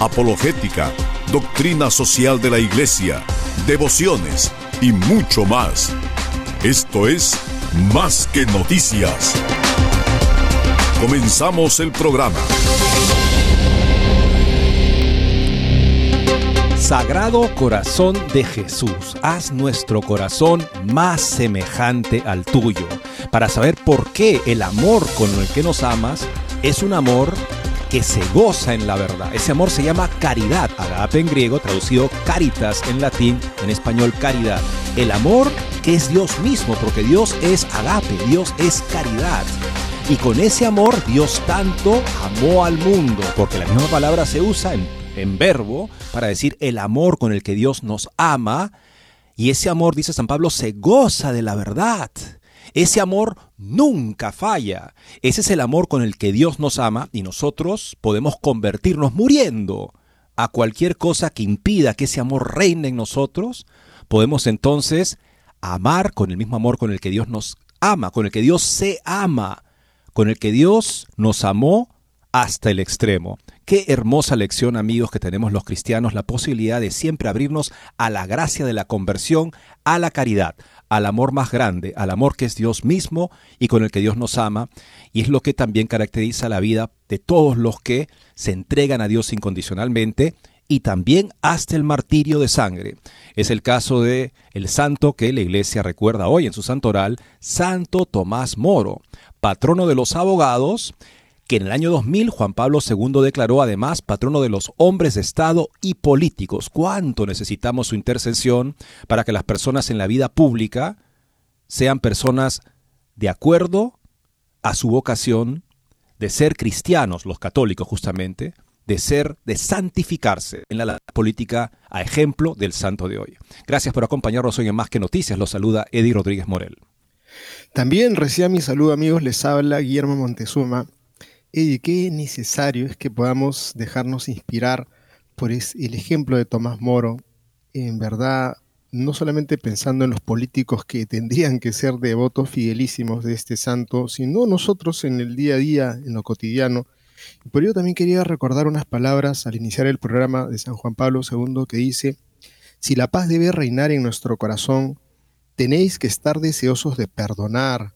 apologética, doctrina social de la Iglesia, devociones y mucho más. Esto es Más que noticias. Comenzamos el programa. Sagrado Corazón de Jesús, haz nuestro corazón más semejante al tuyo, para saber por qué el amor con el que nos amas es un amor que se goza en la verdad. Ese amor se llama caridad, agape en griego, traducido caritas en latín, en español caridad. El amor que es Dios mismo, porque Dios es agape, Dios es caridad. Y con ese amor Dios tanto amó al mundo, porque la misma palabra se usa en, en verbo para decir el amor con el que Dios nos ama. Y ese amor, dice San Pablo, se goza de la verdad. Ese amor nunca falla. Ese es el amor con el que Dios nos ama y nosotros podemos convertirnos muriendo a cualquier cosa que impida que ese amor reine en nosotros. Podemos entonces amar con el mismo amor con el que Dios nos ama, con el que Dios se ama, con el que Dios nos amó hasta el extremo. Qué hermosa lección, amigos, que tenemos los cristianos, la posibilidad de siempre abrirnos a la gracia de la conversión, a la caridad, al amor más grande, al amor que es Dios mismo y con el que Dios nos ama, y es lo que también caracteriza la vida de todos los que se entregan a Dios incondicionalmente y también hasta el martirio de sangre. Es el caso de el santo que la iglesia recuerda hoy en su santoral, Santo Tomás Moro, patrono de los abogados, que en el año 2000 Juan Pablo II declaró además patrono de los hombres de Estado y políticos. ¿Cuánto necesitamos su intercesión para que las personas en la vida pública sean personas de acuerdo a su vocación de ser cristianos, los católicos justamente, de ser, de santificarse en la política a ejemplo del santo de hoy. Gracias por acompañarnos hoy en Más que Noticias. Los saluda Eddie Rodríguez Morel. También reciba mi saludo amigos, les habla Guillermo Montezuma y qué necesario es que podamos dejarnos inspirar por el ejemplo de Tomás Moro. En verdad, no solamente pensando en los políticos que tendrían que ser devotos fidelísimos de este santo, sino nosotros en el día a día, en lo cotidiano. Y por ello también quería recordar unas palabras al iniciar el programa de San Juan Pablo II que dice, si la paz debe reinar en nuestro corazón, tenéis que estar deseosos de perdonar,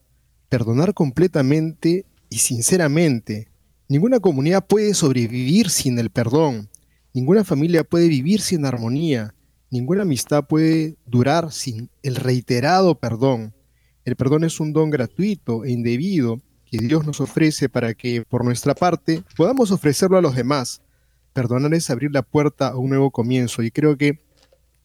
perdonar completamente y sinceramente, ninguna comunidad puede sobrevivir sin el perdón, ninguna familia puede vivir sin armonía, ninguna amistad puede durar sin el reiterado perdón. El perdón es un don gratuito e indebido que Dios nos ofrece para que, por nuestra parte, podamos ofrecerlo a los demás. Perdonar es abrir la puerta a un nuevo comienzo y creo que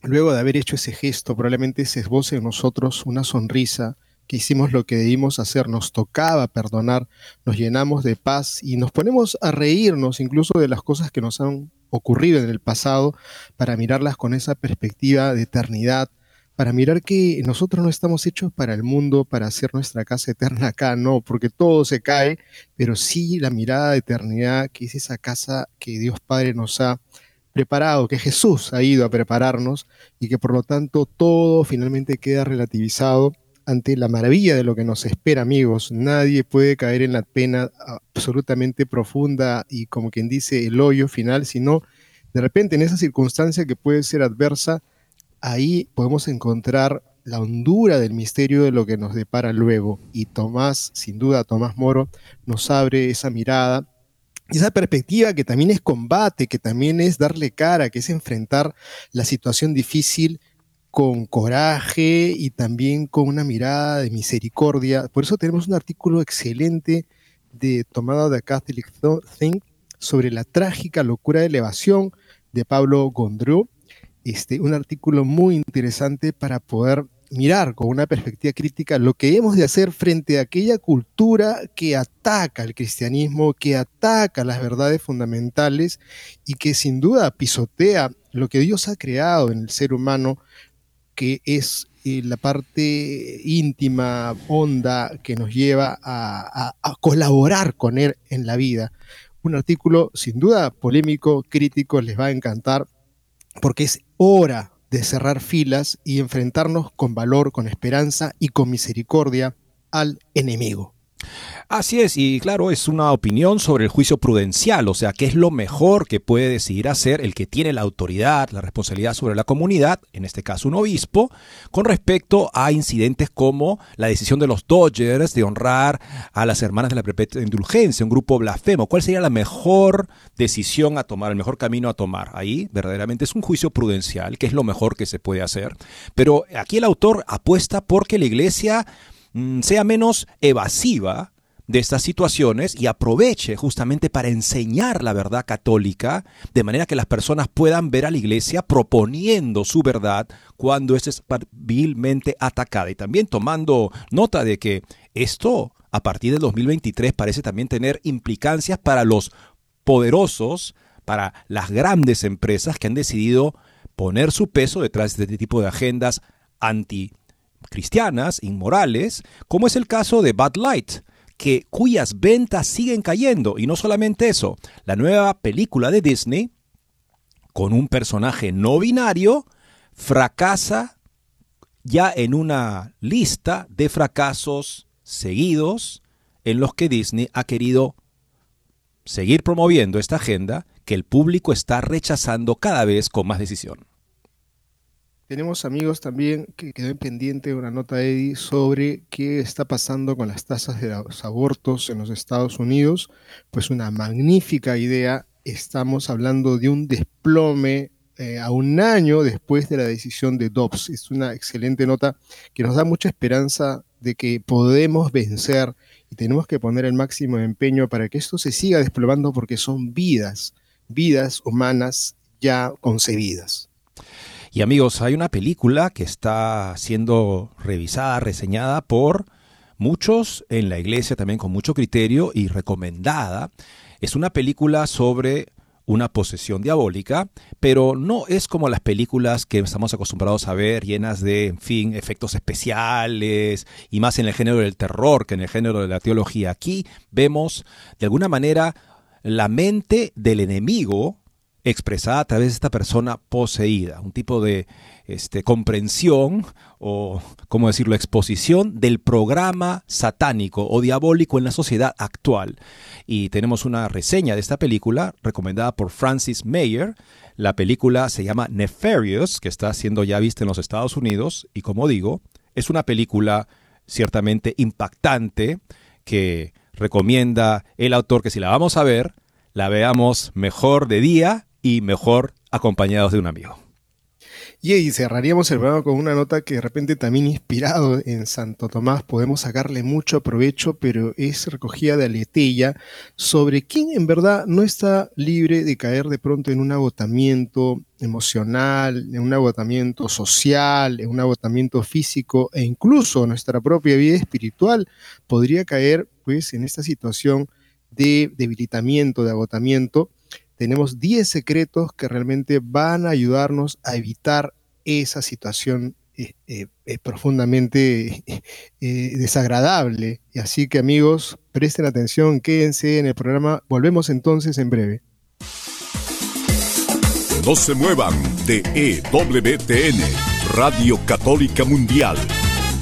luego de haber hecho ese gesto probablemente se esboce en nosotros una sonrisa, que hicimos lo que debimos hacer, nos tocaba perdonar, nos llenamos de paz y nos ponemos a reírnos incluso de las cosas que nos han ocurrido en el pasado para mirarlas con esa perspectiva de eternidad, para mirar que nosotros no estamos hechos para el mundo, para hacer nuestra casa eterna acá, no, porque todo se cae, pero sí la mirada de eternidad, que es esa casa que Dios Padre nos ha preparado, que Jesús ha ido a prepararnos y que por lo tanto todo finalmente queda relativizado ante la maravilla de lo que nos espera, amigos. Nadie puede caer en la pena absolutamente profunda y como quien dice el hoyo final, sino de repente en esa circunstancia que puede ser adversa, ahí podemos encontrar la hondura del misterio de lo que nos depara luego. Y Tomás, sin duda, Tomás Moro, nos abre esa mirada, esa perspectiva que también es combate, que también es darle cara, que es enfrentar la situación difícil con coraje y también con una mirada de misericordia. Por eso tenemos un artículo excelente de tomado de Catholic Think sobre la trágica locura de elevación de Pablo Gondreau. Este, un artículo muy interesante para poder mirar con una perspectiva crítica lo que hemos de hacer frente a aquella cultura que ataca el cristianismo, que ataca las verdades fundamentales y que sin duda pisotea lo que Dios ha creado en el ser humano, que es eh, la parte íntima, honda, que nos lleva a, a colaborar con Él en la vida. Un artículo sin duda polémico, crítico, les va a encantar, porque es hora de cerrar filas y enfrentarnos con valor, con esperanza y con misericordia al enemigo. Así es, y claro, es una opinión sobre el juicio prudencial, o sea, qué es lo mejor que puede decidir hacer el que tiene la autoridad, la responsabilidad sobre la comunidad, en este caso un obispo, con respecto a incidentes como la decisión de los Dodgers de honrar a las hermanas de la perpetua indulgencia, un grupo blasfemo. ¿Cuál sería la mejor decisión a tomar, el mejor camino a tomar? Ahí verdaderamente es un juicio prudencial, que es lo mejor que se puede hacer. Pero aquí el autor apuesta porque la iglesia sea menos evasiva de estas situaciones y aproveche justamente para enseñar la verdad católica, de manera que las personas puedan ver a la iglesia proponiendo su verdad cuando es vilmente atacada. Y también tomando nota de que esto a partir del 2023 parece también tener implicancias para los poderosos, para las grandes empresas que han decidido poner su peso detrás de este tipo de agendas anti cristianas, inmorales, como es el caso de Bud Light, que, cuyas ventas siguen cayendo. Y no solamente eso, la nueva película de Disney, con un personaje no binario, fracasa ya en una lista de fracasos seguidos en los que Disney ha querido seguir promoviendo esta agenda que el público está rechazando cada vez con más decisión. Tenemos amigos también que quedó pendiente una nota, Eddie, sobre qué está pasando con las tasas de los abortos en los Estados Unidos. Pues una magnífica idea. Estamos hablando de un desplome eh, a un año después de la decisión de Dobbs. Es una excelente nota que nos da mucha esperanza de que podemos vencer y tenemos que poner el máximo empeño para que esto se siga desplomando porque son vidas, vidas humanas ya concebidas. Y amigos, hay una película que está siendo revisada, reseñada por muchos en la iglesia también con mucho criterio y recomendada. Es una película sobre una posesión diabólica, pero no es como las películas que estamos acostumbrados a ver, llenas de, en fin, efectos especiales y más en el género del terror que en el género de la teología. Aquí vemos, de alguna manera, la mente del enemigo expresada a través de esta persona poseída, un tipo de este, comprensión o, ¿cómo decirlo?, exposición del programa satánico o diabólico en la sociedad actual. Y tenemos una reseña de esta película recomendada por Francis Mayer. La película se llama Nefarious, que está siendo ya vista en los Estados Unidos y como digo, es una película ciertamente impactante que recomienda el autor que si la vamos a ver, la veamos mejor de día y mejor acompañados de un amigo. Y cerraríamos el programa con una nota que de repente también inspirado en Santo Tomás podemos sacarle mucho provecho, pero es recogida de Aletella sobre quién en verdad no está libre de caer de pronto en un agotamiento emocional, en un agotamiento social, en un agotamiento físico e incluso nuestra propia vida espiritual podría caer pues en esta situación de debilitamiento, de agotamiento tenemos 10 secretos que realmente van a ayudarnos a evitar esa situación eh, eh, eh, profundamente desagradable. Y así que amigos, presten atención, quédense en el programa. Volvemos entonces en breve. No se muevan de EWTN, Radio Católica Mundial.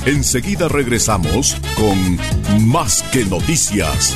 Enseguida regresamos con Más que Noticias.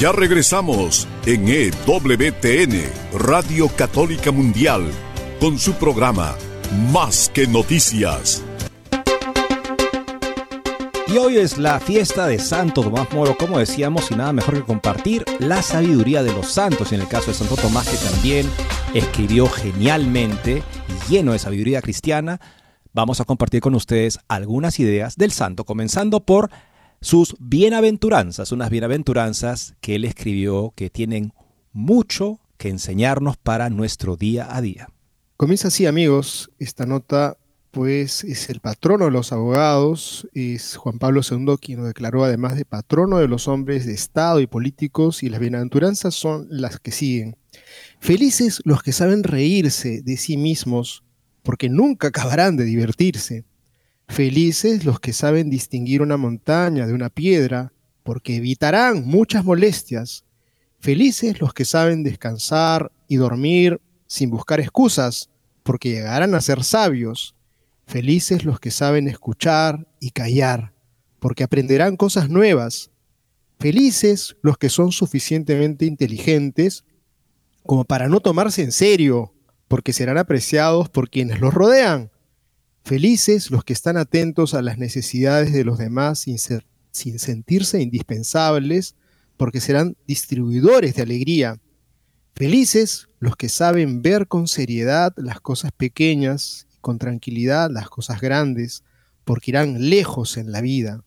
Ya regresamos en EWTN, Radio Católica Mundial, con su programa Más que Noticias. Y hoy es la fiesta de Santo Tomás Moro, como decíamos, y nada mejor que compartir la sabiduría de los santos. En el caso de Santo Tomás, que también escribió genialmente, lleno de sabiduría cristiana, vamos a compartir con ustedes algunas ideas del santo, comenzando por sus bienaventuranzas, unas bienaventuranzas que él escribió que tienen mucho que enseñarnos para nuestro día a día. Comienza así, amigos, esta nota pues es el patrono de los abogados, es Juan Pablo II quien lo declaró además de patrono de los hombres de Estado y políticos, y las bienaventuranzas son las que siguen. Felices los que saben reírse de sí mismos, porque nunca acabarán de divertirse. Felices los que saben distinguir una montaña de una piedra, porque evitarán muchas molestias. Felices los que saben descansar y dormir sin buscar excusas, porque llegarán a ser sabios. Felices los que saben escuchar y callar, porque aprenderán cosas nuevas. Felices los que son suficientemente inteligentes como para no tomarse en serio, porque serán apreciados por quienes los rodean. Felices los que están atentos a las necesidades de los demás sin, sin sentirse indispensables, porque serán distribuidores de alegría. Felices los que saben ver con seriedad las cosas pequeñas con tranquilidad las cosas grandes, porque irán lejos en la vida.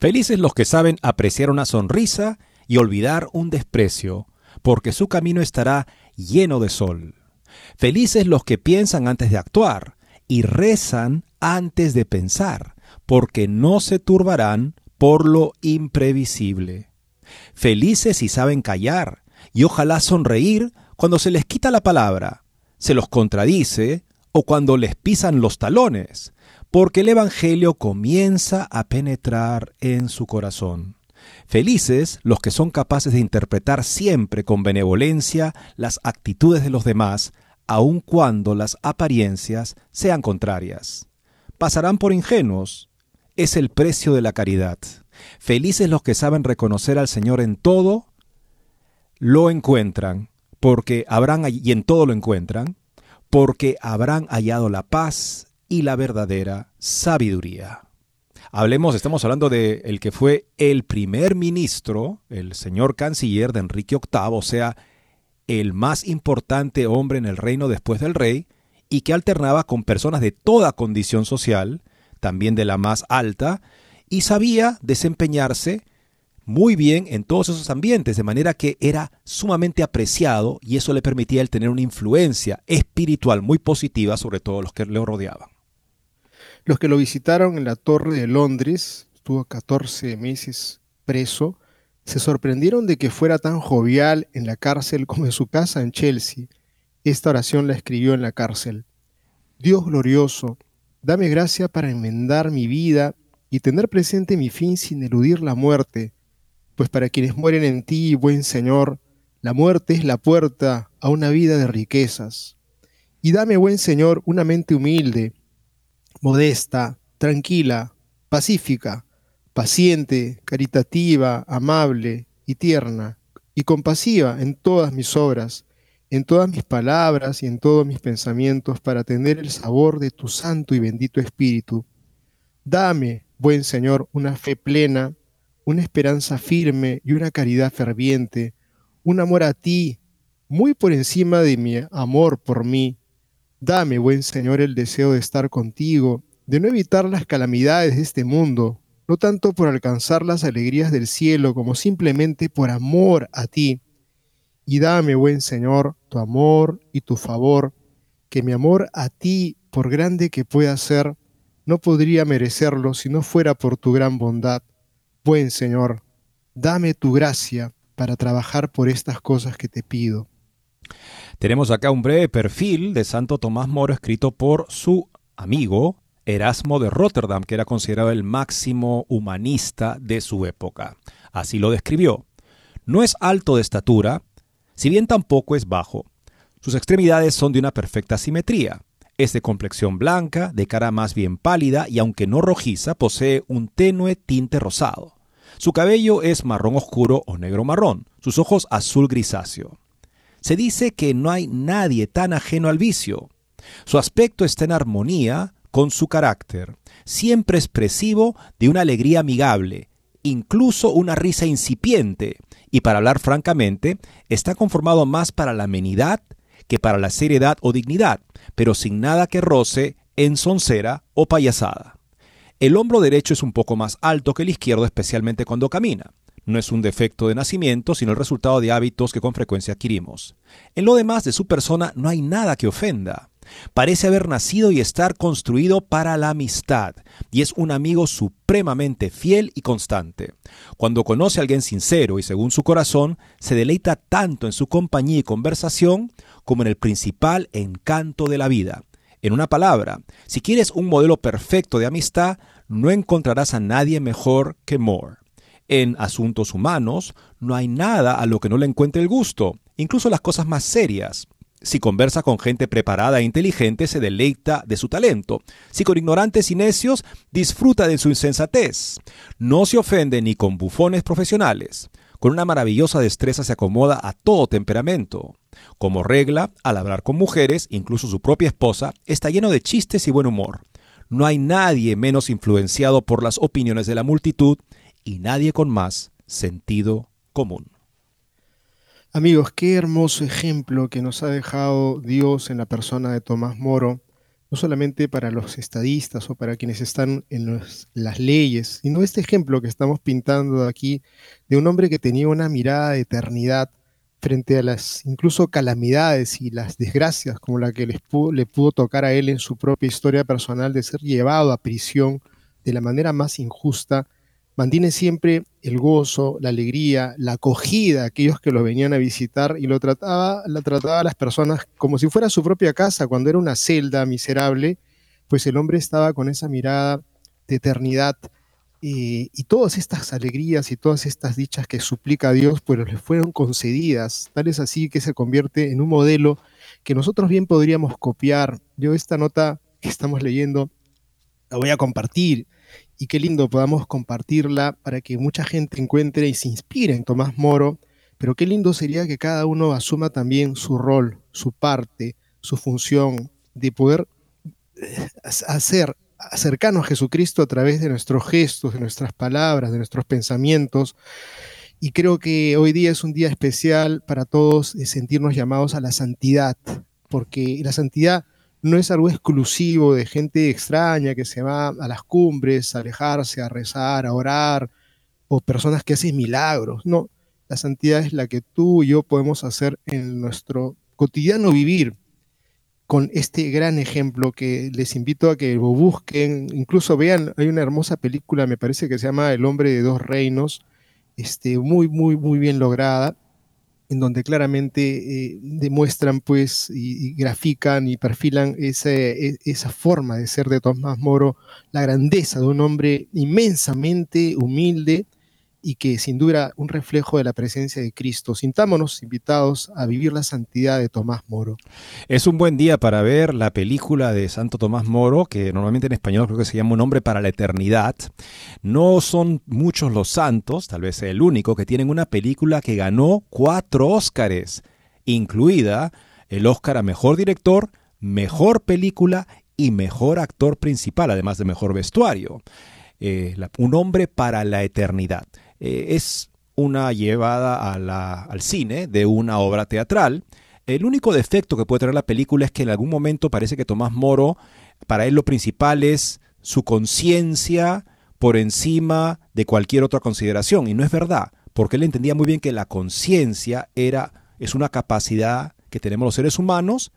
Felices los que saben apreciar una sonrisa y olvidar un desprecio, porque su camino estará lleno de sol. Felices los que piensan antes de actuar y rezan antes de pensar, porque no se turbarán por lo imprevisible. Felices si saben callar y ojalá sonreír cuando se les quita la palabra, se los contradice o cuando les pisan los talones, porque el Evangelio comienza a penetrar en su corazón. Felices los que son capaces de interpretar siempre con benevolencia las actitudes de los demás, aun cuando las apariencias sean contrarias. Pasarán por ingenuos, es el precio de la caridad. Felices los que saben reconocer al Señor en todo, lo encuentran, porque habrán y en todo lo encuentran, porque habrán hallado la paz y la verdadera sabiduría. Hablemos, estamos hablando de el que fue el primer ministro, el señor canciller de Enrique VIII, o sea, el más importante hombre en el reino después del rey, y que alternaba con personas de toda condición social, también de la más alta, y sabía desempeñarse muy bien en todos esos ambientes, de manera que era sumamente apreciado y eso le permitía él tener una influencia espiritual muy positiva sobre todos los que le rodeaban. Los que lo visitaron en la Torre de Londres, estuvo 14 meses preso, se sorprendieron de que fuera tan jovial en la cárcel como en su casa en Chelsea. Esta oración la escribió en la cárcel. Dios glorioso, dame gracia para enmendar mi vida y tener presente mi fin sin eludir la muerte pues para quienes mueren en ti, buen Señor, la muerte es la puerta a una vida de riquezas. Y dame, buen Señor, una mente humilde, modesta, tranquila, pacífica, paciente, caritativa, amable y tierna, y compasiva en todas mis obras, en todas mis palabras y en todos mis pensamientos, para tener el sabor de tu santo y bendito Espíritu. Dame, buen Señor, una fe plena, una esperanza firme y una caridad ferviente, un amor a ti, muy por encima de mi amor por mí. Dame, buen Señor, el deseo de estar contigo, de no evitar las calamidades de este mundo, no tanto por alcanzar las alegrías del cielo, como simplemente por amor a ti. Y dame, buen Señor, tu amor y tu favor, que mi amor a ti, por grande que pueda ser, no podría merecerlo si no fuera por tu gran bondad Buen Señor, dame tu gracia para trabajar por estas cosas que te pido. Tenemos acá un breve perfil de Santo Tomás Moro escrito por su amigo Erasmo de Rotterdam, que era considerado el máximo humanista de su época. Así lo describió. No es alto de estatura, si bien tampoco es bajo. Sus extremidades son de una perfecta simetría. Es de complexión blanca, de cara más bien pálida y aunque no rojiza, posee un tenue tinte rosado. Su cabello es marrón oscuro o negro marrón, sus ojos azul grisáceo. Se dice que no hay nadie tan ajeno al vicio. Su aspecto está en armonía con su carácter, siempre expresivo de una alegría amigable, incluso una risa incipiente, y para hablar francamente, está conformado más para la amenidad que para la seriedad o dignidad, pero sin nada que roce en soncera o payasada. El hombro derecho es un poco más alto que el izquierdo, especialmente cuando camina. No es un defecto de nacimiento, sino el resultado de hábitos que con frecuencia adquirimos. En lo demás de su persona no hay nada que ofenda. Parece haber nacido y estar construido para la amistad, y es un amigo supremamente fiel y constante. Cuando conoce a alguien sincero y según su corazón, se deleita tanto en su compañía y conversación como en el principal encanto de la vida. En una palabra, si quieres un modelo perfecto de amistad, no encontrarás a nadie mejor que Moore. En asuntos humanos no hay nada a lo que no le encuentre el gusto, incluso las cosas más serias. Si conversa con gente preparada e inteligente, se deleita de su talento. Si con ignorantes y necios, disfruta de su insensatez. No se ofende ni con bufones profesionales. Con una maravillosa destreza se acomoda a todo temperamento. Como regla, al hablar con mujeres, incluso su propia esposa, está lleno de chistes y buen humor. No hay nadie menos influenciado por las opiniones de la multitud y nadie con más sentido común. Amigos, qué hermoso ejemplo que nos ha dejado Dios en la persona de Tomás Moro, no solamente para los estadistas o para quienes están en las leyes, sino este ejemplo que estamos pintando aquí de un hombre que tenía una mirada de eternidad frente a las incluso calamidades y las desgracias como la que les le pudo tocar a él en su propia historia personal de ser llevado a prisión de la manera más injusta mantiene siempre el gozo, la alegría, la acogida a aquellos que lo venían a visitar y lo trataba, la trataba a las personas como si fuera su propia casa, cuando era una celda miserable, pues el hombre estaba con esa mirada de eternidad eh, y todas estas alegrías y todas estas dichas que suplica a Dios, pues le fueron concedidas, tal es así que se convierte en un modelo que nosotros bien podríamos copiar. Yo esta nota que estamos leyendo la voy a compartir y qué lindo podamos compartirla para que mucha gente encuentre y se inspire en Tomás Moro, pero qué lindo sería que cada uno asuma también su rol, su parte, su función de poder eh, hacer acercarnos a Jesucristo a través de nuestros gestos, de nuestras palabras, de nuestros pensamientos. Y creo que hoy día es un día especial para todos de sentirnos llamados a la santidad, porque la santidad no es algo exclusivo de gente extraña que se va a las cumbres a alejarse, a rezar, a orar, o personas que hacen milagros. No, la santidad es la que tú y yo podemos hacer en nuestro cotidiano vivir con este gran ejemplo que les invito a que lo busquen, incluso vean, hay una hermosa película, me parece que se llama El hombre de dos reinos, este, muy, muy, muy bien lograda, en donde claramente eh, demuestran pues y, grafican y perfilan ese, e, esa forma de ser de Tomás Moro, la grandeza de un hombre inmensamente humilde, y que sin duda un reflejo de la presencia de Cristo. Sintámonos invitados a vivir la santidad de Tomás Moro. Es un buen día para ver la película de Santo Tomás Moro, que normalmente en español creo que se llama Un hombre para la eternidad. No son muchos los santos, tal vez el único, que tienen una película que ganó cuatro Óscares, incluida el Óscar a Mejor Director, Mejor Película y Mejor Actor Principal, además de Mejor Vestuario. Eh, un hombre para la eternidad. Eh, es una llevada al cine de una obra teatral. El único defecto que puede tener la película es que en algún momento parece que Tomás Moro, para él lo principal es su conciencia por encima de cualquier otra consideración. Y no es verdad, porque él entendía muy bien que la conciencia es una capacidad que tenemos los seres humanos,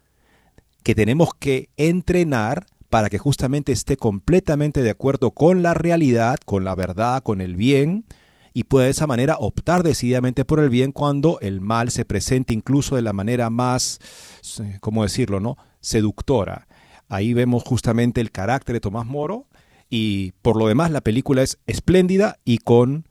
que tenemos que entrenar para que justamente esté completamente de acuerdo con la realidad, con la verdad, con el bien, y pueda de esa manera optar decididamente por el bien cuando el mal se presente incluso de la manera más, ¿cómo decirlo?, ¿no? seductora. Ahí vemos justamente el carácter de Tomás Moro y por lo demás la película es espléndida y con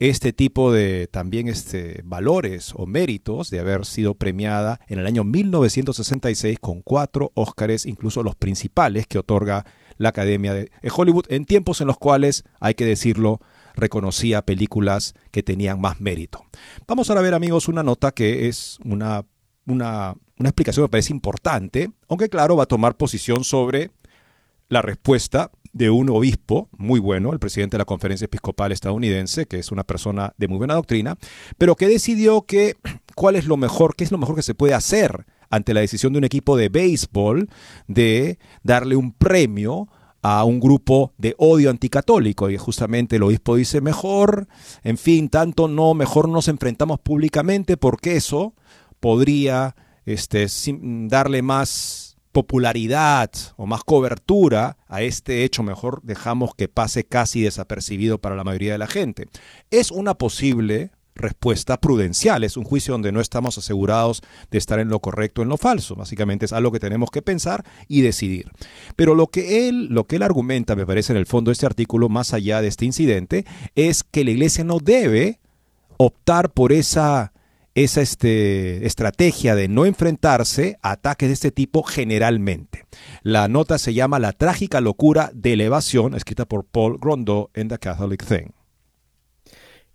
este tipo de también este, valores o méritos de haber sido premiada en el año 1966 con cuatro Óscares, incluso los principales que otorga la Academia de Hollywood, en tiempos en los cuales, hay que decirlo, reconocía películas que tenían más mérito. Vamos ahora a ver, amigos, una nota que es una, una, una explicación que me parece importante, aunque claro, va a tomar posición sobre la respuesta de un obispo muy bueno, el presidente de la Conferencia Episcopal estadounidense, que es una persona de muy buena doctrina, pero que decidió que cuál es lo mejor, qué es lo mejor que se puede hacer ante la decisión de un equipo de béisbol de darle un premio a un grupo de odio anticatólico y justamente el obispo dice mejor, en fin, tanto no, mejor nos enfrentamos públicamente porque eso podría este, darle más popularidad o más cobertura a este hecho, mejor dejamos que pase casi desapercibido para la mayoría de la gente. Es una posible respuesta prudencial, es un juicio donde no estamos asegurados de estar en lo correcto o en lo falso, básicamente es algo que tenemos que pensar y decidir. Pero lo que él, lo que él argumenta, me parece en el fondo de este artículo, más allá de este incidente, es que la iglesia no debe optar por esa esa este, estrategia de no enfrentarse a ataques de este tipo generalmente. La nota se llama La trágica locura de elevación, escrita por Paul Grondeau en The Catholic Thing.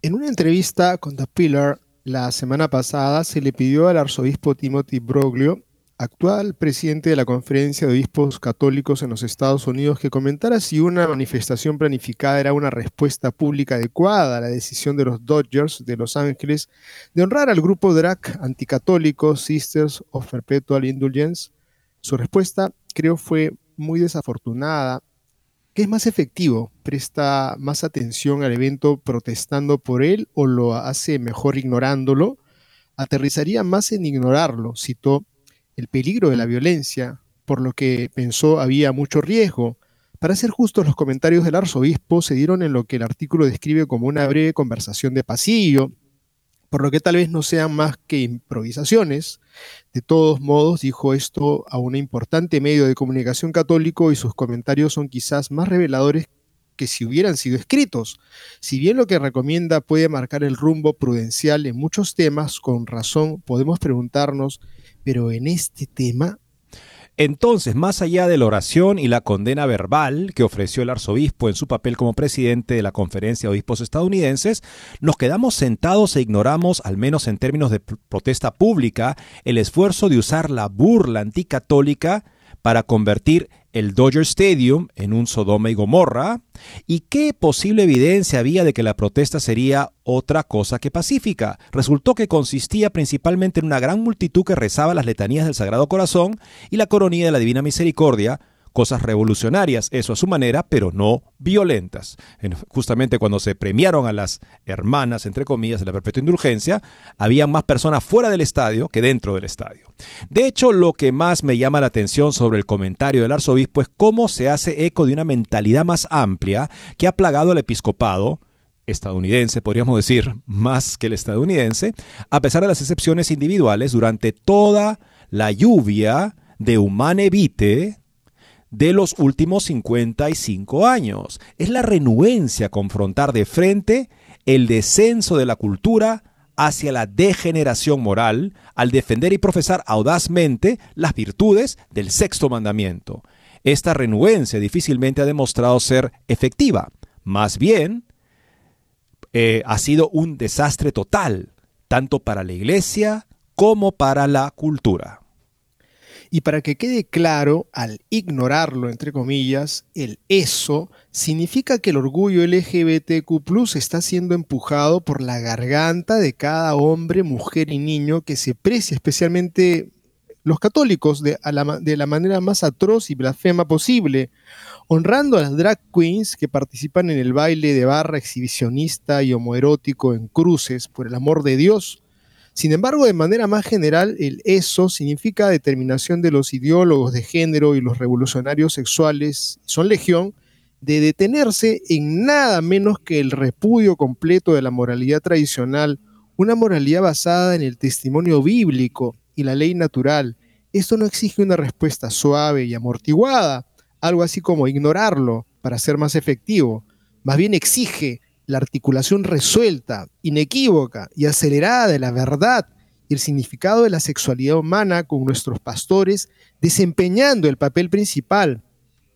En una entrevista con The Pillar la semana pasada se le pidió al arzobispo Timothy Broglio actual presidente de la Conferencia de Obispos Católicos en los Estados Unidos, que comentara si una manifestación planificada era una respuesta pública adecuada a la decisión de los Dodgers de Los Ángeles de honrar al grupo drag anticatólico Sisters of Perpetual Indulgence. Su respuesta, creo, fue muy desafortunada. ¿Qué es más efectivo? ¿Presta más atención al evento protestando por él o lo hace mejor ignorándolo? Aterrizaría más en ignorarlo, citó el peligro de la violencia, por lo que pensó había mucho riesgo. Para ser justos, los comentarios del arzobispo se dieron en lo que el artículo describe como una breve conversación de pasillo, por lo que tal vez no sean más que improvisaciones. De todos modos, dijo esto a un importante medio de comunicación católico y sus comentarios son quizás más reveladores que si hubieran sido escritos. Si bien lo que recomienda puede marcar el rumbo prudencial en muchos temas, con razón podemos preguntarnos pero en este tema... Entonces, más allá de la oración y la condena verbal que ofreció el arzobispo en su papel como presidente de la Conferencia de Obispos Estadounidenses, nos quedamos sentados e ignoramos, al menos en términos de protesta pública, el esfuerzo de usar la burla anticatólica para convertir el Dodger Stadium en un Sodoma y Gomorra? ¿Y qué posible evidencia había de que la protesta sería otra cosa que pacífica? Resultó que consistía principalmente en una gran multitud que rezaba las letanías del Sagrado Corazón y la coronilla de la Divina Misericordia, cosas revolucionarias, eso a su manera, pero no violentas. Justamente cuando se premiaron a las hermanas, entre comillas, de la perpetua indulgencia, había más personas fuera del estadio que dentro del estadio. De hecho, lo que más me llama la atención sobre el comentario del arzobispo es cómo se hace eco de una mentalidad más amplia que ha plagado al episcopado, estadounidense, podríamos decir, más que el estadounidense, a pesar de las excepciones individuales durante toda la lluvia de humane de los últimos 55 años. Es la renuencia a confrontar de frente el descenso de la cultura hacia la degeneración moral al defender y profesar audazmente las virtudes del sexto mandamiento. Esta renuencia difícilmente ha demostrado ser efectiva. Más bien, eh, ha sido un desastre total, tanto para la iglesia como para la cultura. Y para que quede claro, al ignorarlo, entre comillas, el eso significa que el orgullo LGBTQ está siendo empujado por la garganta de cada hombre, mujer y niño que se precia especialmente los católicos de, la, de la manera más atroz y blasfema posible, honrando a las drag queens que participan en el baile de barra exhibicionista y homoerótico en cruces por el amor de Dios sin embargo, de manera más general, el ESO significa determinación de los ideólogos de género y los revolucionarios sexuales, son legión, de detenerse en nada menos que el repudio completo de la moralidad tradicional, una moralidad basada en el testimonio bíblico y la ley natural. Esto no exige una respuesta suave y amortiguada, algo así como ignorarlo para ser más efectivo, más bien exige la articulación resuelta, inequívoca y acelerada de la verdad y el significado de la sexualidad humana con nuestros pastores desempeñando el papel principal.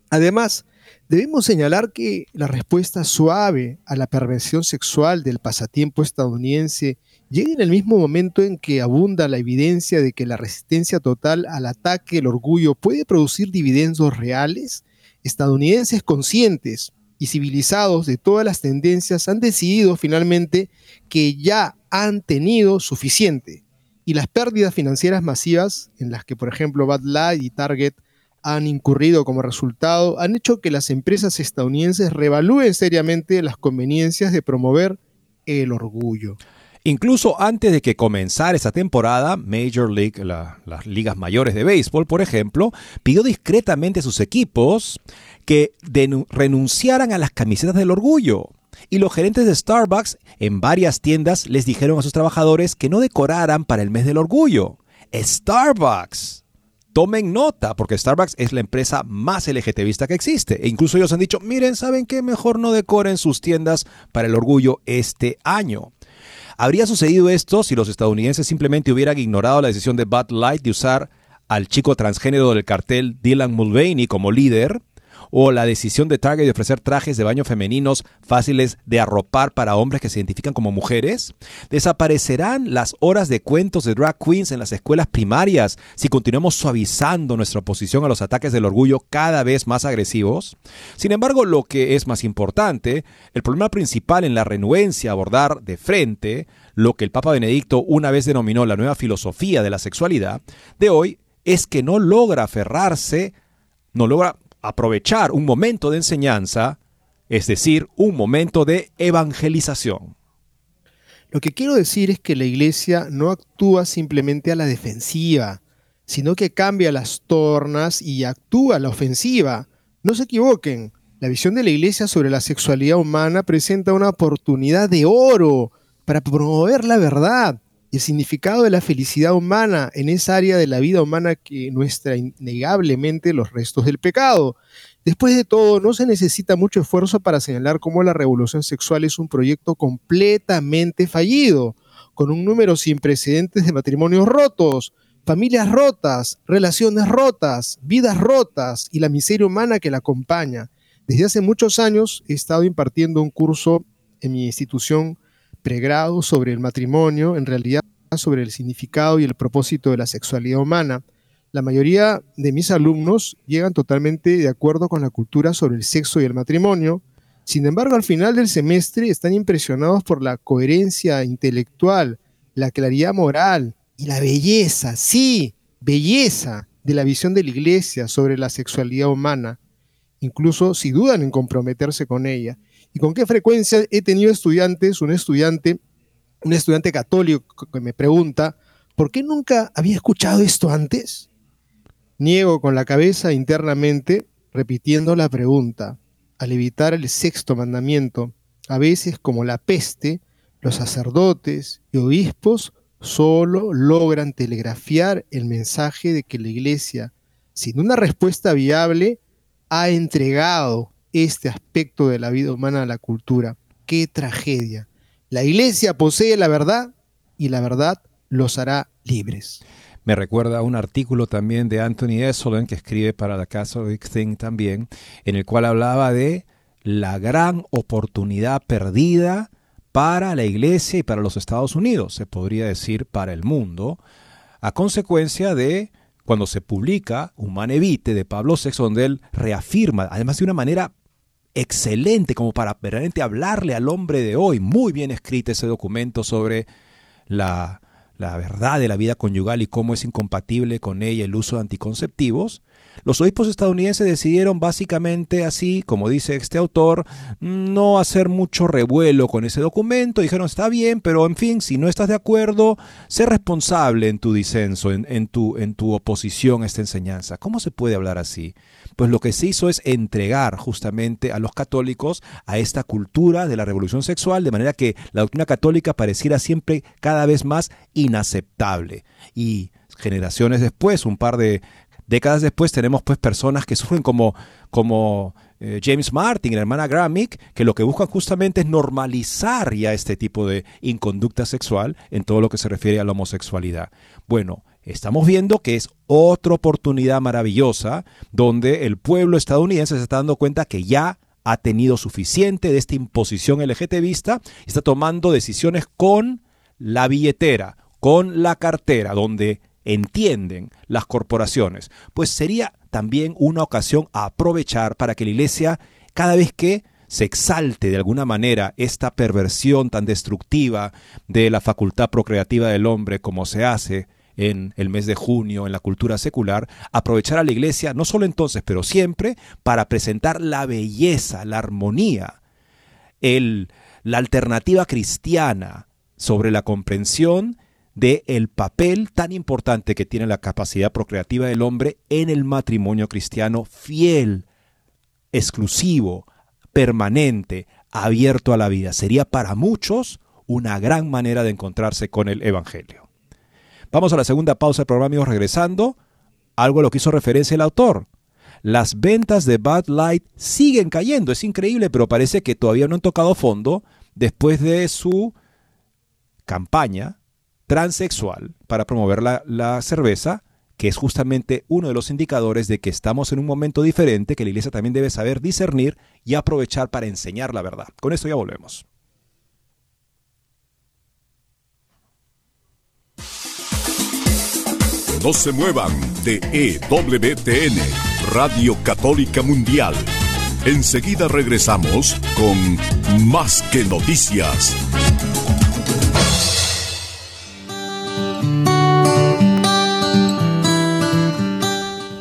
Además, debemos señalar que la respuesta suave a la perversión sexual del pasatiempo estadounidense llega en el mismo momento en que abunda la evidencia de que la resistencia total al ataque del orgullo puede producir dividendos reales. Estadounidenses conscientes y civilizados de todas las tendencias han decidido finalmente que ya han tenido suficiente y las pérdidas financieras masivas en las que, por ejemplo, Bad Light y Target han incurrido como resultado han hecho que las empresas estadounidenses revalúen seriamente las conveniencias de promover el orgullo. Incluso antes de que comenzara esa temporada, Major League, las ligas mayores de béisbol, por ejemplo, pidió discretamente a sus equipos que renunciaran a las camisetas del orgullo. Y los gerentes de Starbucks en varias tiendas les dijeron a sus trabajadores que no decoraran para el mes del orgullo. Starbucks. Tomen nota, porque Starbucks es la empresa más LGTBista que existe. E incluso ellos han dicho, miren, ¿saben qué? Mejor no decoren sus tiendas para el orgullo este año. ¿Habría sucedido esto si los estadounidenses simplemente hubieran ignorado la decisión de Bud Light de usar al chico transgénero del cartel Dylan Mulvaney como líder? O la decisión de Target de ofrecer trajes de baño femeninos fáciles de arropar para hombres que se identifican como mujeres? ¿Desaparecerán las horas de cuentos de drag queens en las escuelas primarias si continuamos suavizando nuestra oposición a los ataques del orgullo cada vez más agresivos? Sin embargo, lo que es más importante, el problema principal en la renuencia a abordar de frente lo que el Papa Benedicto una vez denominó la nueva filosofía de la sexualidad, de hoy es que no logra aferrarse, no logra aprovechar un momento de enseñanza, es decir, un momento de evangelización. Lo que quiero decir es que la iglesia no actúa simplemente a la defensiva, sino que cambia las tornas y actúa a la ofensiva. No se equivoquen, la visión de la iglesia sobre la sexualidad humana presenta una oportunidad de oro para promover la verdad, el significado de la felicidad humana en esa área de la vida humana que muestra innegablemente los restos del pecado. Después de todo, no se necesita mucho esfuerzo para señalar cómo la revolución sexual es un proyecto completamente fallido, con un número sin precedentes de matrimonios rotos, familias rotas, relaciones rotas, vidas rotas y la miseria humana que la acompaña. Desde hace muchos años he estado impartiendo un curso en mi institución pregrado sobre el matrimonio, en realidad sobre el significado y el propósito de la sexualidad humana. La mayoría de mis alumnos llegan totalmente de acuerdo con la cultura sobre el sexo y el matrimonio. Sin embargo, al final del semestre están impresionados por la coherencia intelectual, la claridad moral y la belleza, sí, belleza de la visión de la iglesia sobre la sexualidad humana, incluso si dudan en comprometerse con ella. ¿Y con qué frecuencia he tenido estudiantes, un estudiante, un estudiante católico que me pregunta, ¿por qué nunca había escuchado esto antes? Niego con la cabeza internamente, repitiendo la pregunta. Al evitar el sexto mandamiento, a veces como la peste, los sacerdotes y obispos solo logran telegrafiar el mensaje de que la iglesia, sin una respuesta viable, ha entregado este aspecto de la vida humana a la cultura. ¡Qué tragedia! La iglesia posee la verdad y la verdad los hará libres. Me recuerda un artículo también de Anthony Esolen que escribe para la Catholic Thing también, en el cual hablaba de la gran oportunidad perdida para la iglesia y para los Estados Unidos, se podría decir para el mundo, a consecuencia de cuando se publica Humane Vitae de Pablo VI, donde él reafirma, además de una manera excelente como para verdaderamente hablarle al hombre de hoy. Muy bien escrito ese documento sobre la, la verdad de la vida conyugal y cómo es incompatible con ella el uso de anticonceptivos. Los obispos estadounidenses decidieron básicamente así, como dice este autor, no hacer mucho revuelo con ese documento. Dijeron, está bien, pero en fin, si no estás de acuerdo, sé responsable en tu disenso, en, tu, en tu oposición a esta enseñanza. ¿Cómo se puede hablar así? Pues lo que se hizo es entregar justamente a los católicos a esta cultura de la revolución sexual, de manera que la doctrina católica pareciera siempre cada vez más inaceptable. Y generaciones después, un par de décadas después, tenemos pues personas que surgen como, como eh, James Martin y la hermana Gramick, que lo que buscan justamente es normalizar ya este tipo de inconducta sexual en todo lo que se refiere a la homosexualidad. Bueno, estamos viendo que es otra oportunidad maravillosa donde el pueblo estadounidense se está dando cuenta que ya ha tenido suficiente de esta imposición LGTBista y está tomando decisiones con la billetera, con la cartera, donde entienden las corporaciones, pues sería también una ocasión a aprovechar para que la iglesia, cada vez que se exalte de alguna manera esta perversión tan destructiva de la facultad procreativa del hombre como se hace en el mes de junio en la cultura secular, aprovechar a la iglesia, no solo entonces, pero siempre, para presentar la belleza, la armonía, el, la alternativa cristiana sobre la comprensión de el papel tan importante que tiene la capacidad procreativa del hombre en el matrimonio cristiano fiel, exclusivo, permanente, abierto a la vida. Sería para muchos una gran manera de encontrarse con el Evangelio. Vamos a la segunda pausa del programa, amigos, regresando. Algo a lo que hizo referencia el autor. Las ventas de Bud Light siguen cayendo, es increíble, pero parece que todavía no han tocado fondo después de su campaña transexual para promover la, cerveza, que es justamente uno de los indicadores de que estamos en un momento diferente, que la iglesia también debe saber discernir y aprovechar para enseñar la verdad. Con esto ya volvemos. No se muevan de EWTN, Radio Católica Mundial. Enseguida regresamos con Más que Noticias.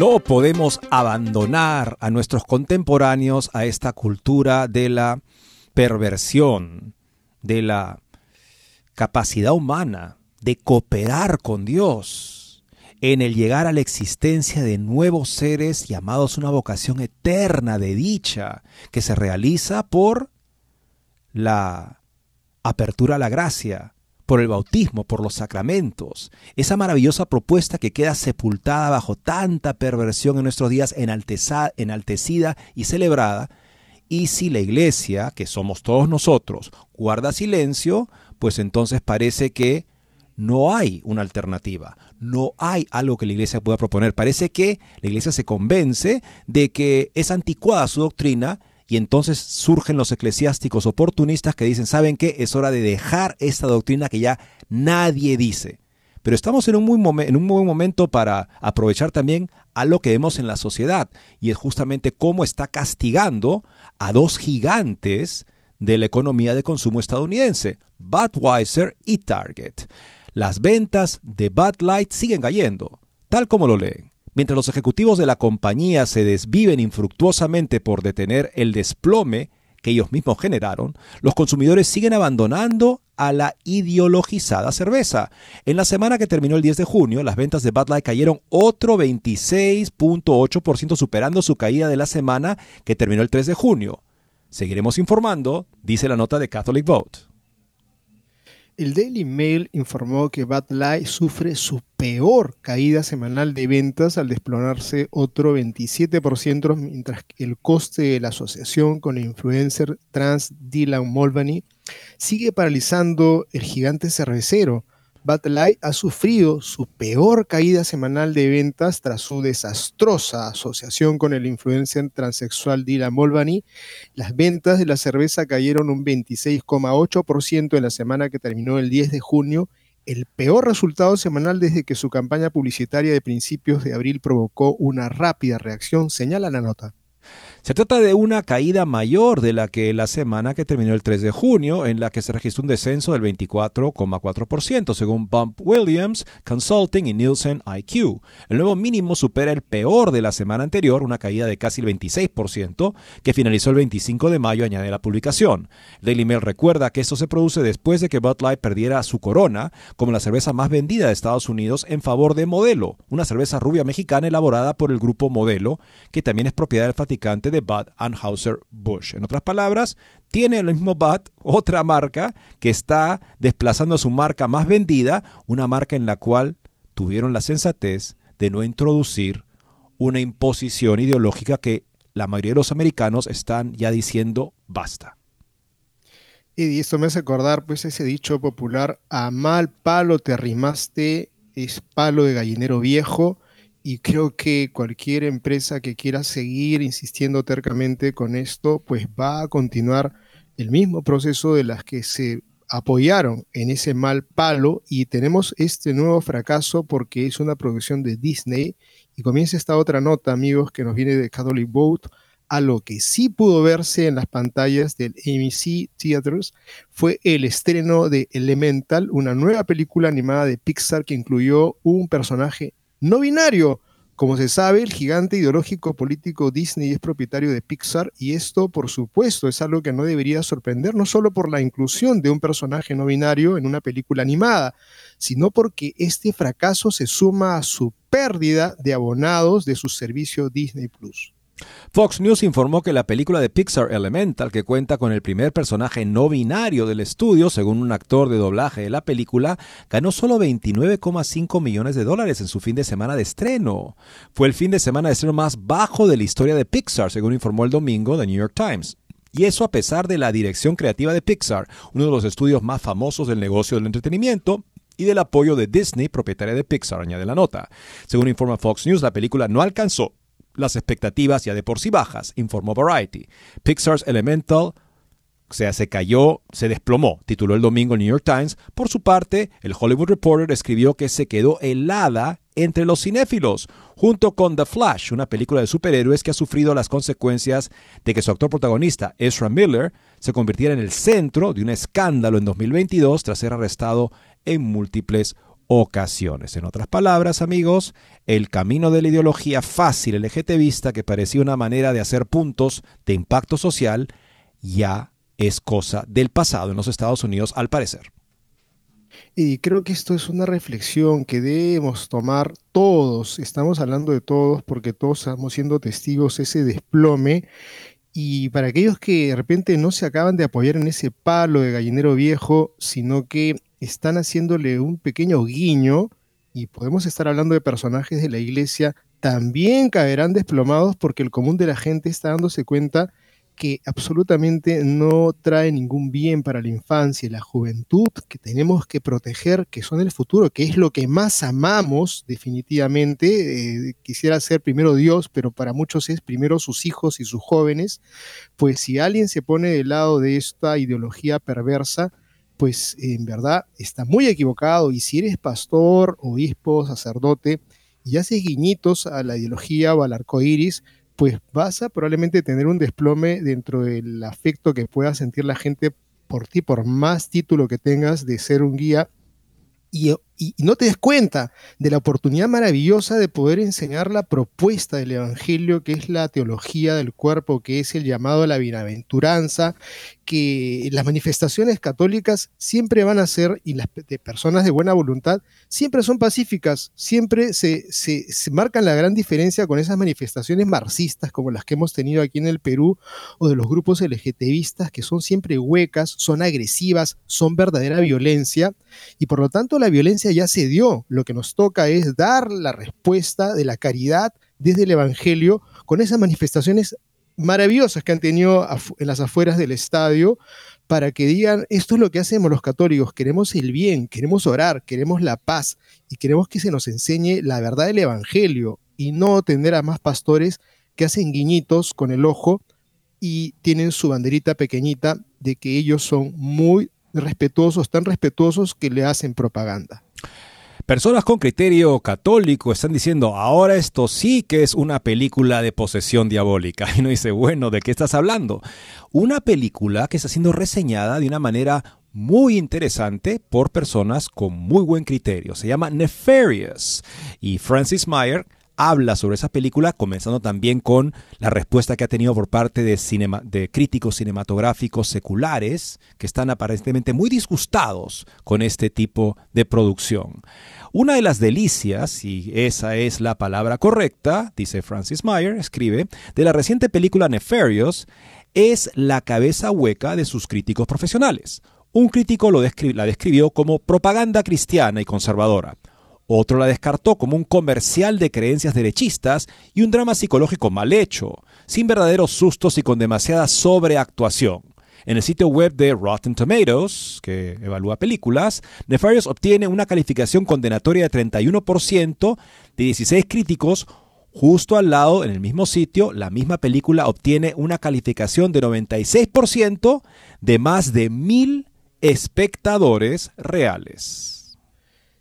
No podemos abandonar a nuestros contemporáneos a esta cultura de la perversión, de la capacidad humana de cooperar con Dios en el llegar a la existencia de nuevos seres llamados una vocación eterna de dicha que se realiza por la apertura a la gracia, por el bautismo, por los sacramentos, esa maravillosa propuesta que queda sepultada bajo tanta perversión en nuestros días, enaltecida y celebrada, y si la iglesia, que somos todos nosotros, guarda silencio, pues entonces parece que no hay una alternativa, no hay algo que la iglesia pueda proponer. Parece que la iglesia se convence de que es anticuada su doctrina y entonces surgen los eclesiásticos oportunistas que dicen, ¿saben qué? Es hora de dejar esta doctrina que ya nadie dice. pero estamos en un, muy en un buen momento para aprovechar también a lo que vemos en la sociedad y es justamente cómo está castigando a dos gigantes de la economía de consumo estadounidense, Budweiser y Target. Las ventas de Bud Light siguen cayendo, tal como lo leen. Mientras los ejecutivos de la compañía se desviven infructuosamente por detener el desplome que ellos mismos generaron, los consumidores siguen abandonando a la ideologizada cerveza. En la semana que terminó el 10 de junio, las ventas de Bud Light cayeron otro 26.8%, superando su caída de la semana que terminó el 3 de junio. Seguiremos informando, dice la nota de Catholic Vote. El Daily Mail informó que Bud Light sufre su peor caída semanal de ventas al desplomarse otro 27%, mientras que el coste de la asociación con el influencer trans Dylan Mulvaney sigue paralizando el gigante cervecero. Light ha sufrido su peor caída semanal de ventas tras su desastrosa asociación con el influencer transexual Dylan Mulvaney. Las ventas de la cerveza cayeron un 26,8% en la semana que terminó el 10 de junio, el peor resultado semanal desde que su campaña publicitaria de principios de abril provocó una rápida reacción, señala la nota. Se trata de una caída mayor de la que la semana que terminó el 3 de junio, en la que se registró un descenso del 24,4%, según Bump Williams Consulting y Nielsen IQ. El nuevo mínimo supera el peor de la semana anterior, una caída de casi el 26%, que finalizó el 25 de mayo, añade la publicación. Daily Mail recuerda que esto se produce después de que Bud Light perdiera su corona como la cerveza más vendida de Estados Unidos en favor de Modelo, una cerveza rubia mexicana elaborada por el grupo Modelo, que también es propiedad del fabricante de Bud Anheuser-Busch. En otras palabras, tiene el mismo Bud, otra marca que está desplazando a su marca más vendida, una marca en la cual tuvieron la sensatez de no introducir una imposición ideológica que la mayoría de los americanos están ya diciendo basta. Y esto me hace acordar pues ese dicho popular, a mal palo te arrimaste, es palo de gallinero viejo, y creo que cualquier empresa que quiera seguir insistiendo tercamente con esto, pues va a continuar el mismo proceso de las que se apoyaron en ese mal palo. Y tenemos este nuevo fracaso porque es una producción de Disney. Y comienza esta otra nota, amigos, que nos viene de Catholic Vote a lo que sí pudo verse en las pantallas del AMC Theaters fue el estreno de Elemental, una nueva película animada de Pixar que incluyó un personaje no binario. Como se sabe, el gigante ideológico político Disney es propietario de Pixar y esto, por supuesto, es algo que no debería sorprender, no solo por la inclusión de un personaje no binario en una película animada, sino porque este fracaso se suma a su pérdida de abonados de su servicio Disney Plus. Fox News informó que la película de Pixar Elemental, que cuenta con el primer personaje no binario del estudio, según un actor de doblaje de la película, ganó solo 29,5 millones de dólares en su fin de semana de estreno. Fue el fin de semana de estreno más bajo de la historia de Pixar, según informó el domingo The New York Times. Y eso a pesar de la dirección creativa de Pixar, uno de los estudios más famosos del negocio del entretenimiento, y del apoyo de Disney, propietaria de Pixar, añade la nota. Según informa Fox News, la película no alcanzó las expectativas ya de por sí bajas, informó Variety. Pixar's Elemental o sea, se cayó, se desplomó, tituló el domingo el New York Times. Por su parte, el Hollywood Reporter escribió que se quedó helada entre los cinéfilos, junto con The Flash, una película de superhéroes que ha sufrido las consecuencias de que su actor protagonista, Ezra Miller, se convirtiera en el centro de un escándalo en 2022 tras ser arrestado en múltiples ocasiones. En otras palabras, amigos, el camino de la ideología fácil LGTBista que parecía una manera de hacer puntos de impacto social ya es cosa del pasado en los Estados Unidos al parecer. Y creo que esto es una reflexión que debemos tomar todos, estamos hablando de todos porque todos estamos siendo testigos de ese desplome y para aquellos que de repente no se acaban de apoyar en ese palo de gallinero viejo, sino que están haciéndole un pequeño guiño y podemos estar hablando de personajes de la iglesia, también caerán desplomados porque el común de la gente está dándose cuenta que absolutamente no trae ningún bien para la infancia y la juventud, que tenemos que proteger, que son el futuro, que es lo que más amamos definitivamente. Eh, quisiera ser primero Dios, pero para muchos es primero sus hijos y sus jóvenes. Pues si alguien se pone del lado de esta ideología perversa, pues en verdad está muy equivocado. Y si eres pastor, obispo, sacerdote, y haces guiñitos a la ideología o al arco iris, pues vas a probablemente tener un desplome dentro del afecto que pueda sentir la gente por ti, por más título que tengas de ser un guía no te des cuenta de la oportunidad maravillosa de poder enseñar la propuesta del Evangelio, que es la teología del cuerpo, que es el llamado a la bienaventuranza, que las manifestaciones católicas siempre van a ser, y las de personas de buena voluntad, siempre son pacíficas, siempre se, se, marcan la gran diferencia con esas manifestaciones marxistas como las que hemos tenido aquí en el Perú, o de los grupos LGTBistas, que son siempre huecas, son agresivas, son verdadera violencia, y por lo tanto la violencia ya se dio. Lo que nos toca es dar la respuesta de la caridad desde el Evangelio con esas manifestaciones maravillosas que han tenido en las afueras del estadio para que digan, esto es lo que hacemos los católicos, queremos el bien, queremos orar, queremos la paz y queremos que se nos enseñe la verdad del Evangelio y no tener a más pastores que hacen guiñitos con el ojo y tienen su banderita pequeñita de que ellos son muy respetuosos, tan respetuosos que le hacen propaganda. Personas con criterio católico están diciendo, ahora esto sí que es una película de posesión diabólica. Y uno dice, bueno, ¿de qué estás hablando? Una película que está siendo reseñada de una manera muy interesante por personas con muy buen criterio. Se llama Nefarious. Y Francis Meyer habla sobre esa película, comenzando también con la respuesta que ha tenido por parte de, críticos cinematográficos seculares que están aparentemente muy disgustados con este tipo de producción. Una de las delicias, y esa es la palabra correcta, dice Francis Meyer, escribe, de la reciente película Nefarious es la cabeza hueca de sus críticos profesionales. Un crítico lo la describió como propaganda cristiana y conservadora. Otro la descartó como un comercial de creencias derechistas y un drama psicológico mal hecho, sin verdaderos sustos y con demasiada sobreactuación. En el sitio web de Rotten Tomatoes, que evalúa películas, Nefarious obtiene una calificación condenatoria de 31% de 16 críticos. Justo al lado, en el mismo sitio, la misma película obtiene una calificación de 96% de más de mil espectadores reales.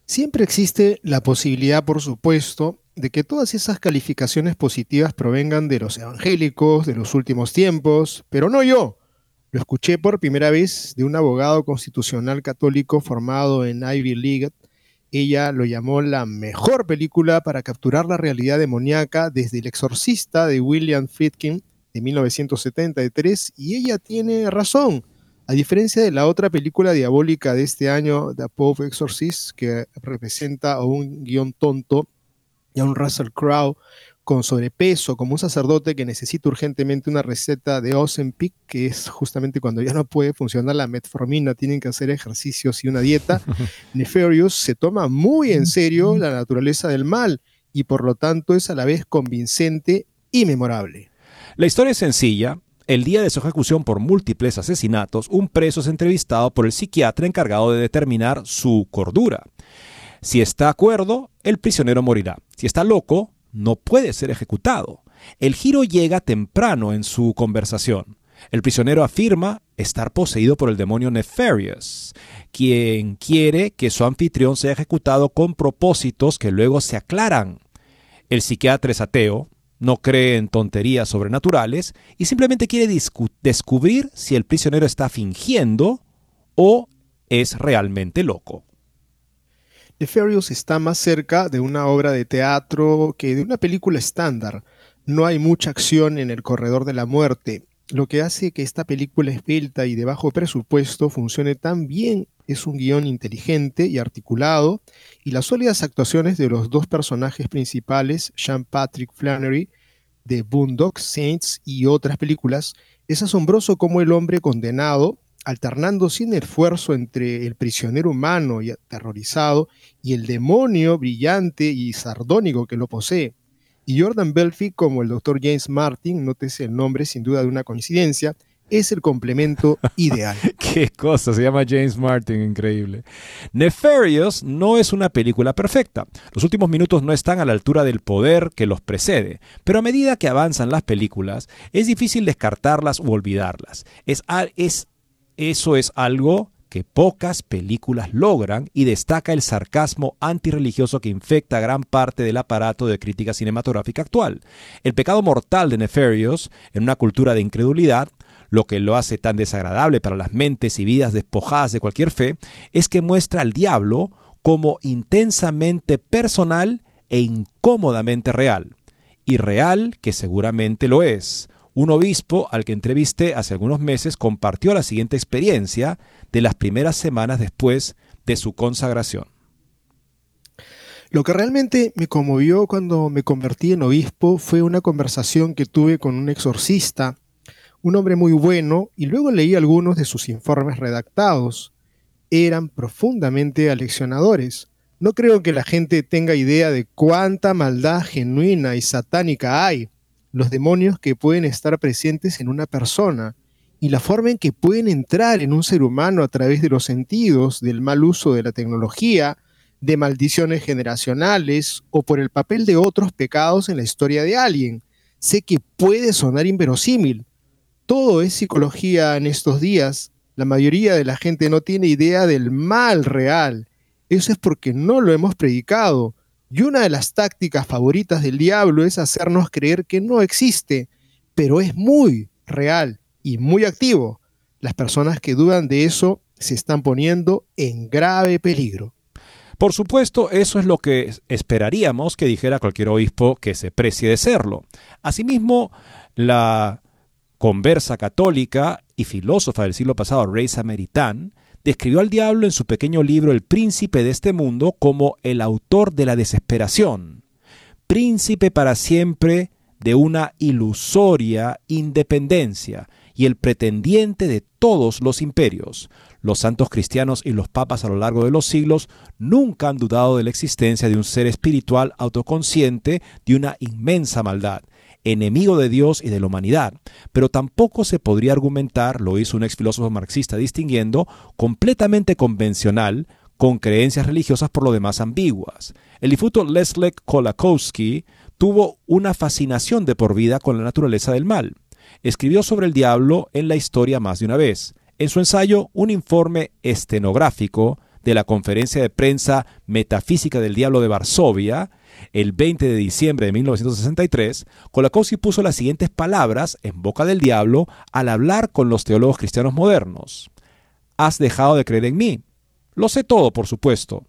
Siempre existe la posibilidad, por supuesto, de que todas esas calificaciones positivas provengan de los evangélicos de los últimos tiempos, pero no yo. Lo escuché por primera vez de un abogado constitucional católico formado en Ivy League. Ella lo llamó la mejor película para capturar la realidad demoníaca desde El exorcista de William Friedkin de 1973 y ella tiene razón. A diferencia de la otra película diabólica de este año, The Pope Exorcist, que representa a un guion tonto y a un Russell Crowe con sobrepeso, como un sacerdote que necesita urgentemente una receta de Ozempic, que es justamente cuando ya no puede funcionar la metformina, tienen que hacer ejercicios y una dieta. Nefarious se toma muy en serio la naturaleza del mal y por lo tanto es a la vez convincente y memorable. La historia es sencilla, el día de su ejecución por múltiples asesinatos, un preso es entrevistado por el psiquiatra encargado de determinar su cordura. Si está acuerdo, el prisionero morirá. Si está loco, no puede ser ejecutado. El giro llega temprano en su conversación. El prisionero afirma estar poseído por el demonio Nefarious, quien quiere que su anfitrión sea ejecutado con propósitos que luego se aclaran. El psiquiatra es ateo, no cree en tonterías sobrenaturales y simplemente quiere descubrir si el prisionero está fingiendo o es realmente loco. Nefarious está más cerca de una obra de teatro que de una película estándar. No hay mucha acción en el corredor de la muerte, lo que hace que esta película esbelta y de bajo presupuesto funcione tan bien es un guion inteligente y articulado, y las sólidas actuaciones de los dos personajes principales, Sean Patrick Flannery, de Boondock Saints y otras películas, es asombroso cómo el hombre condenado, alternando sin esfuerzo entre el prisionero humano y aterrorizado y el demonio brillante y sardónico que lo posee, y Jordan Belfi como el Dr. James Martin, nótese el nombre sin duda de una coincidencia, es el complemento ideal. Qué cosa, se llama James Martin, increíble. Nefarious no es una película perfecta. Los últimos minutos no están a la altura del poder que los precede, pero a medida que avanzan las películas, es difícil descartarlas u olvidarlas. Es, es, eso es algo que pocas películas logran y destaca el sarcasmo antirreligioso que infecta gran parte del aparato de crítica cinematográfica actual. El pecado mortal de Nefarious, en una cultura de incredulidad, lo que lo hace tan desagradable para las mentes y vidas despojadas de cualquier fe, es que muestra al diablo como intensamente personal e incómodamente real. Y real que seguramente lo es un obispo al que entrevisté hace algunos meses compartió la siguiente experiencia de las primeras semanas después de su consagración. Lo que realmente me conmovió cuando me convertí en obispo fue una conversación que tuve con un exorcista, un hombre muy bueno, y luego leí algunos de sus informes redactados. Eran profundamente aleccionadores. No creo que la gente tenga idea de cuánta maldad genuina y satánica hay los demonios que pueden estar presentes en una persona y la forma en que pueden entrar en un ser humano a través de los sentidos, del mal uso de la tecnología, de maldiciones generacionales o por el papel de otros pecados en la historia de alguien. Sé que puede sonar inverosímil. Todo es psicología en estos días. La mayoría de la gente no tiene idea del mal real. Eso es porque no lo hemos predicado. Y una de las tácticas favoritas del diablo es hacernos creer que no existe, pero es muy real y muy activo. Las personas que dudan de eso se están poniendo en grave peligro. Por supuesto, eso es lo que esperaríamos que dijera cualquier obispo que se precie de serlo. Asimismo, la conversa católica y filósofa del siglo pasado, Reisa Meritán, describió al diablo en su pequeño libro El príncipe de este mundo como el autor de la desesperación, príncipe para siempre de una ilusoria independencia y el pretendiente de todos los imperios. Los santos cristianos y los papas a lo largo de los siglos nunca han dudado de la existencia de un ser espiritual autoconsciente de una inmensa maldad, enemigo de Dios y de la humanidad, pero tampoco se podría argumentar, lo hizo un ex filósofo marxista distinguiendo, completamente convencional con creencias religiosas por lo demás ambiguas. El difunto Leslie Kolakowski tuvo una fascinación de por vida con la naturaleza del mal. Escribió sobre el diablo en la historia más de una vez. En su ensayo, un informe estenográfico de la conferencia de prensa Metafísica del Diablo de Varsovia, el 20 de diciembre de 1963, Kolakowski puso las siguientes palabras en boca del diablo al hablar con los teólogos cristianos modernos. Has dejado de creer en mí. Lo sé todo, por supuesto.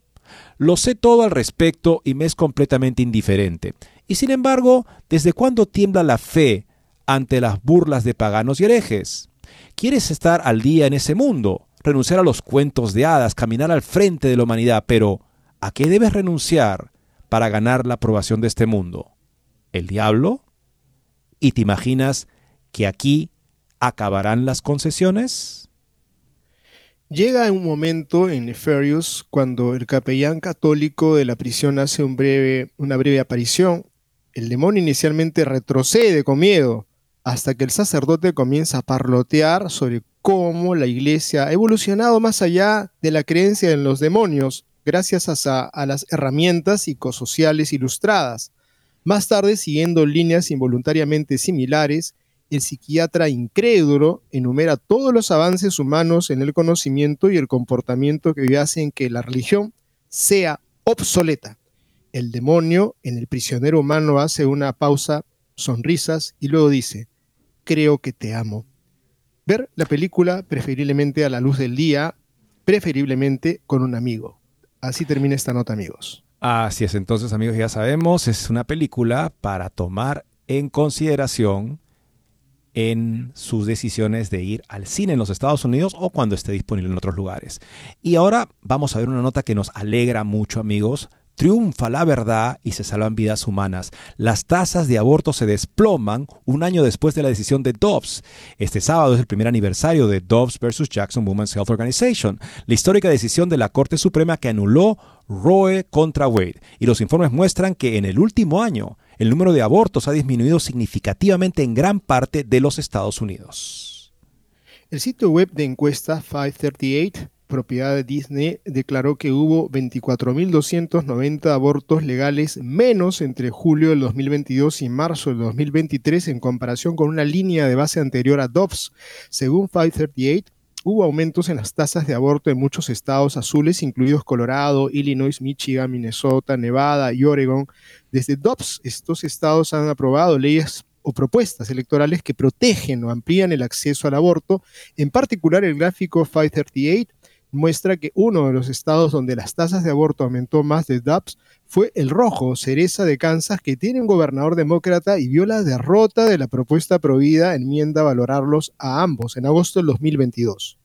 Lo sé todo al respecto y me es completamente indiferente. Y sin embargo, ¿desde cuándo tiembla la fe ante las burlas de paganos y herejes? ¿Quieres estar al día en ese mundo? Renunciar a los cuentos de hadas, caminar al frente de la humanidad, pero ¿a qué debes renunciar para ganar la aprobación de este mundo? ¿El diablo? ¿Y te imaginas que aquí acabarán las concesiones? Llega un momento en Nefarious cuando el capellán católico de la prisión hace un una breve aparición. El demonio inicialmente retrocede con miedo hasta que el sacerdote comienza a parlotear sobre cómo la iglesia ha evolucionado más allá de la creencia en los demonios gracias a, las herramientas psicosociales ilustradas. Más tarde, siguiendo líneas involuntariamente similares, el psiquiatra incrédulo enumera todos los avances humanos en el conocimiento y el comportamiento que hacen que la religión sea obsoleta. El demonio en el prisionero humano hace una pausa, sonrisas y luego dice, creo que te amo. Ver la película preferiblemente a la luz del día, preferiblemente con un amigo. Así termina esta nota, amigos. Así es, entonces amigos, ya sabemos, es una película para tomar en consideración en sus decisiones de ir al cine en los Estados Unidos o cuando esté disponible en otros lugares. Y ahora vamos a ver una nota que nos alegra mucho, amigos, Triunfa la verdad y se salvan vidas humanas. Las tasas de aborto se desploman un año después de la decisión de Dobbs. Este sábado es el primer aniversario de Dobbs versus Jackson Women's Health Organization, la histórica decisión de la Corte Suprema que anuló Roe contra Wade. Y los informes muestran que en el último año el número de abortos ha disminuido significativamente en gran parte de los Estados Unidos. El sitio web de encuesta 538 propiedad de Disney, declaró que hubo 24.290 abortos legales menos entre julio del 2022 y marzo del 2023 en comparación con una línea de base anterior a Dobbs. Según 538, hubo aumentos en las tasas de aborto en muchos estados azules, incluidos Colorado, Illinois, Michigan, Minnesota, Nevada y Oregon. Desde Dobbs, estos estados han aprobado leyes o propuestas electorales que protegen o amplían el acceso al aborto. En particular, el gráfico 538 muestra que uno de los estados donde las tasas de aborto aumentó más de Dobbs fue el rojo, Cereza de Kansas, que tiene un gobernador demócrata y vio la derrota de la propuesta prohibida enmienda valorarlos a ambos en agosto del 2022.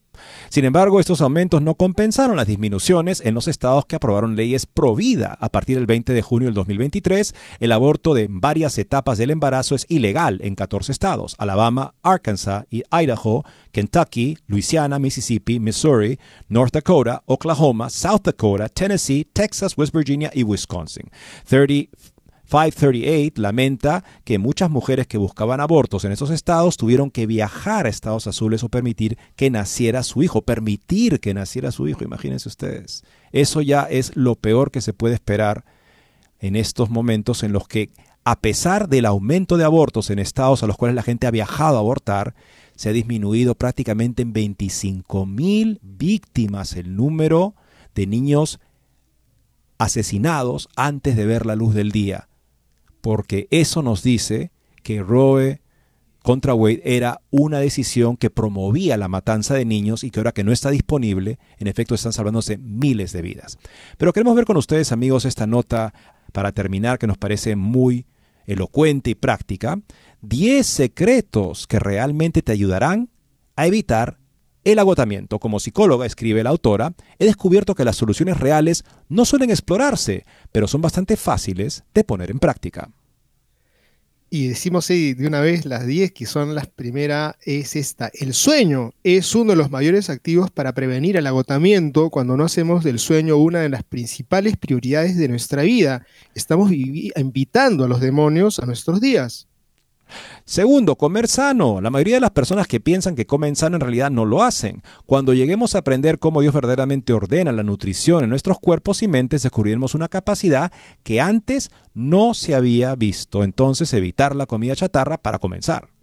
Sin embargo, estos aumentos no compensaron las disminuciones en los estados que aprobaron leyes pro. A partir del 20 de junio del 2023, el aborto de varias etapas del embarazo es ilegal en 14 estados: Alabama, Arkansas y Idaho, Kentucky, Louisiana, Mississippi, Missouri, North Dakota, Oklahoma, South Dakota, Tennessee, Texas, West Virginia y Wisconsin. 30 538 lamenta que muchas mujeres que buscaban abortos en esos estados tuvieron que viajar a estados azules o permitir que naciera su hijo, permitir que naciera su hijo, imagínense ustedes. Eso ya es lo peor que se puede esperar en estos momentos en los que, a pesar del aumento de abortos en estados a los cuales la gente ha viajado a abortar, se ha disminuido prácticamente en 25 mil víctimas el número de niños asesinados antes de ver la luz del día porque eso nos dice que Roe contra Wade era una decisión que promovía la matanza de niños y que ahora que no está disponible, en efecto están salvándose miles de vidas. Pero queremos ver con ustedes, amigos, esta nota para terminar que nos parece muy elocuente y práctica. 10 secretos que realmente te ayudarán a evitar el agotamiento. Como psicóloga, escribe la autora, he descubierto que las soluciones reales no suelen explorarse, pero son bastante fáciles de poner en práctica. Y decimos de una vez las 10 que son las primeras, es esta. El sueño es uno de los mayores activos para prevenir el agotamiento cuando no hacemos del sueño una de las principales prioridades de nuestra vida. Estamos invitando a los demonios a nuestros días. Segundo, comer sano. La mayoría de las personas que piensan que comen sano en realidad no lo hacen. Cuando lleguemos a aprender cómo Dios verdaderamente ordena la nutrición en nuestros cuerpos y mentes, descubriremos una capacidad que antes no se había visto. Entonces, evitar la comida chatarra para comenzar.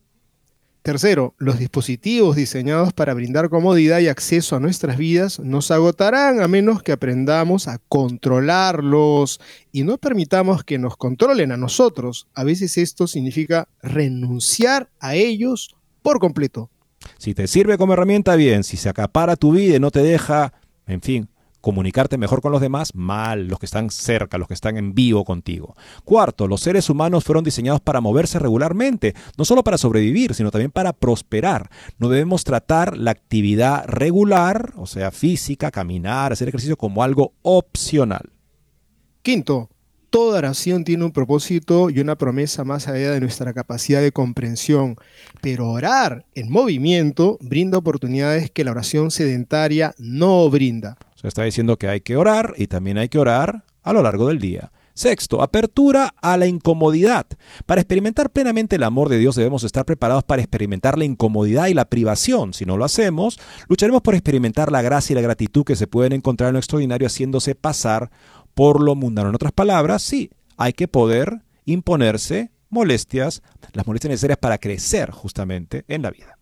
Tercero, los dispositivos diseñados para brindar comodidad y acceso a nuestras vidas nos agotarán a menos que aprendamos a controlarlos y no permitamos que nos controlen a nosotros. A veces esto significa renunciar a ellos por completo. Si te sirve como herramienta, bien. Si se acapara tu vida y no te deja, en fin, comunicarte mejor con los demás, mal, los que están cerca, los que están en vivo contigo. Cuarto, los seres humanos fueron diseñados para moverse regularmente, no solo para sobrevivir, sino también para prosperar. No debemos tratar la actividad regular, o sea, física, caminar, hacer ejercicio, como algo opcional. Quinto, toda oración tiene un propósito y una promesa más allá de nuestra capacidad de comprensión, pero orar en movimiento brinda oportunidades que la oración sedentaria no brinda. Está diciendo que hay que orar y también hay que orar a lo largo del día. Sexto, apertura a la incomodidad. Para experimentar plenamente el amor de Dios debemos estar preparados para experimentar la incomodidad y la privación. Si no lo hacemos, lucharemos por experimentar la gracia y la gratitud que se pueden encontrar en lo extraordinario haciéndose pasar por lo mundano. En otras palabras, sí, hay que poder imponerse molestias, las molestias necesarias para crecer justamente en la vida.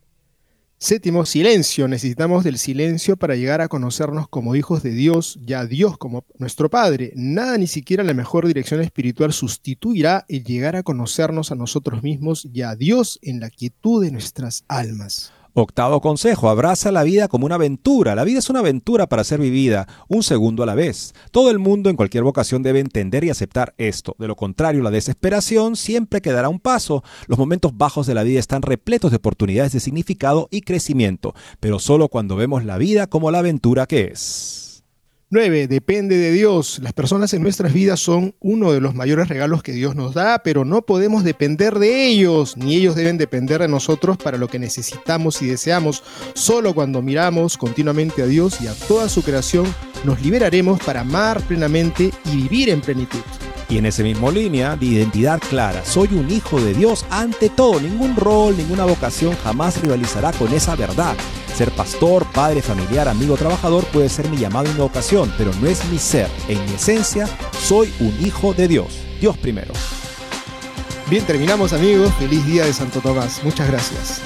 Séptimo, silencio. Necesitamos del silencio para llegar a conocernos como hijos de Dios, ya Dios como nuestro Padre. Nada, ni siquiera la mejor dirección espiritual sustituirá el llegar a conocernos a nosotros mismos y a Dios en la quietud de nuestras almas. Octavo consejo, abraza la vida como una aventura. La vida es una aventura para ser vivida, un segundo a la vez. Todo el mundo en cualquier vocación debe entender y aceptar esto. De lo contrario, la desesperación siempre quedará un paso. Los momentos bajos de la vida están repletos de oportunidades de significado y crecimiento, pero solo cuando vemos la vida como la aventura que es. 9. Depende de Dios. Las personas en nuestras vidas son uno de los mayores regalos que Dios nos da, pero no podemos depender de ellos, ni ellos deben depender de nosotros para lo que necesitamos y deseamos. Solo cuando miramos continuamente a Dios y a toda su creación, nos liberaremos para amar plenamente y vivir en plenitud. Y en ese mismo línea de identidad clara, soy un hijo de Dios ante todo, ningún rol, ninguna vocación jamás rivalizará con esa verdad. Ser pastor, padre, familiar, amigo, trabajador puede ser mi llamado y mi vocación, pero no es mi ser. En mi esencia, soy un hijo de Dios. Dios primero. Bien, terminamos amigos. Feliz día de Santo Tomás. Muchas gracias.